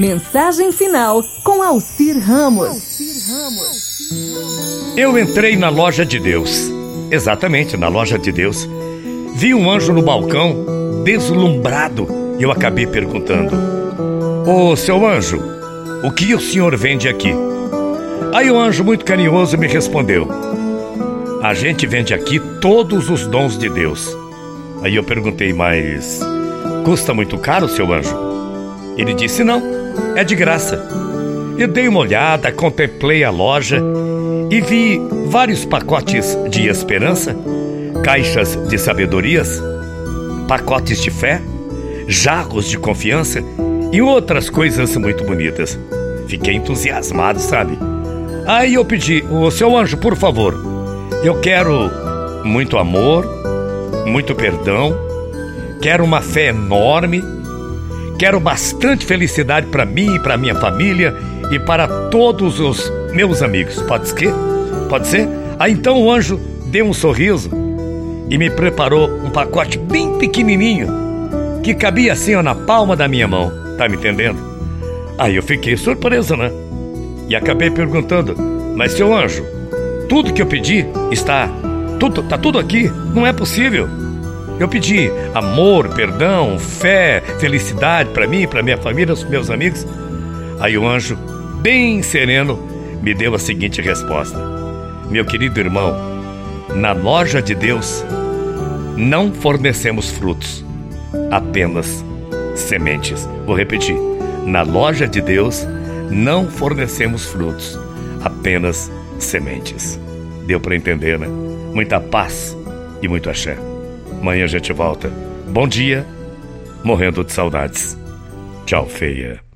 Mensagem final com Alcir Ramos. Eu entrei na loja de Deus. Exatamente, na loja de Deus. Vi um anjo no balcão, deslumbrado, e eu acabei perguntando: Ô seu anjo, o que o senhor vende aqui? Aí o anjo, muito carinhoso, me respondeu: A gente vende aqui todos os dons de Deus. Aí eu perguntei, mas custa muito caro, seu anjo? Ele disse: Não é de graça. Eu dei uma olhada, contemplei a loja e vi vários pacotes de esperança, caixas de sabedorias, pacotes de fé, jarros de confiança e outras coisas muito bonitas. Fiquei entusiasmado, sabe? Aí eu pedi, o seu anjo, por favor, eu quero muito amor, muito perdão, quero uma fé enorme Quero bastante felicidade para mim, para minha família e para todos os meus amigos. Pode ser? Pode ser? Aí então o anjo deu um sorriso e me preparou um pacote bem pequenininho que cabia assim ó, na palma da minha mão. Tá me entendendo? Aí eu fiquei surpreso, né? E acabei perguntando: "Mas seu anjo, tudo que eu pedi está tudo tá tudo aqui? Não é possível." Eu pedi amor, perdão, fé, felicidade para mim, para minha família, os meus amigos. Aí o anjo, bem sereno, me deu a seguinte resposta: Meu querido irmão, na loja de Deus não fornecemos frutos, apenas sementes. Vou repetir: na loja de Deus não fornecemos frutos, apenas sementes. Deu para entender, né? Muita paz e muito axé. Amanhã a gente volta. Bom dia, morrendo de saudades. Tchau, feia.